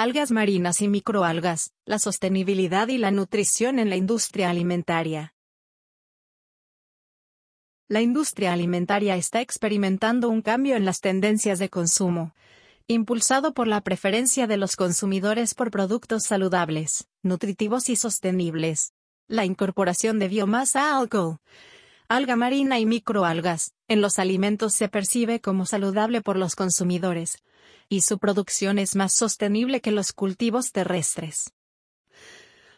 Algas marinas y microalgas, la sostenibilidad y la nutrición en la industria alimentaria. La industria alimentaria está experimentando un cambio en las tendencias de consumo, impulsado por la preferencia de los consumidores por productos saludables, nutritivos y sostenibles. La incorporación de biomasa alcohol, alga marina y microalgas, en los alimentos se percibe como saludable por los consumidores, y su producción es más sostenible que los cultivos terrestres.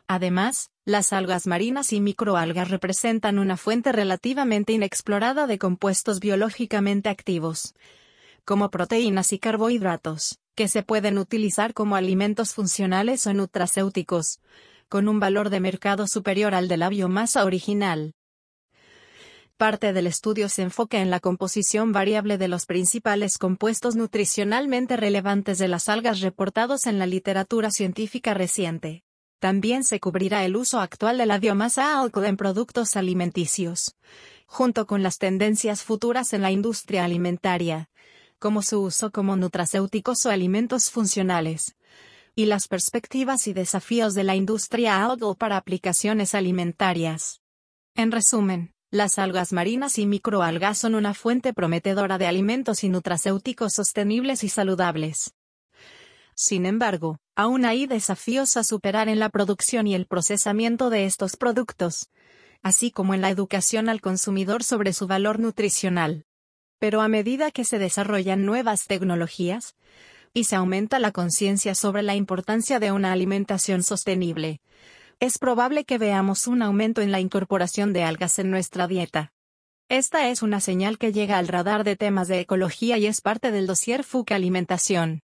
Además, las algas marinas y microalgas representan una fuente relativamente inexplorada de compuestos biológicamente activos, como proteínas y carbohidratos, que se pueden utilizar como alimentos funcionales o nutracéuticos, con un valor de mercado superior al de la biomasa original. Parte del estudio se enfoca en la composición variable de los principales compuestos nutricionalmente relevantes de las algas reportados en la literatura científica reciente. También se cubrirá el uso actual de la biomasa alcohol en productos alimenticios, junto con las tendencias futuras en la industria alimentaria, como su uso como nutracéuticos o alimentos funcionales, y las perspectivas y desafíos de la industria alcohol para aplicaciones alimentarias. En resumen, las algas marinas y microalgas son una fuente prometedora de alimentos y nutracéuticos sostenibles y saludables. Sin embargo, aún hay desafíos a superar en la producción y el procesamiento de estos productos, así como en la educación al consumidor sobre su valor nutricional. Pero a medida que se desarrollan nuevas tecnologías, y se aumenta la conciencia sobre la importancia de una alimentación sostenible, es probable que veamos un aumento en la incorporación de algas en nuestra dieta. Esta es una señal que llega al radar de temas de ecología y es parte del dossier FUC Alimentación.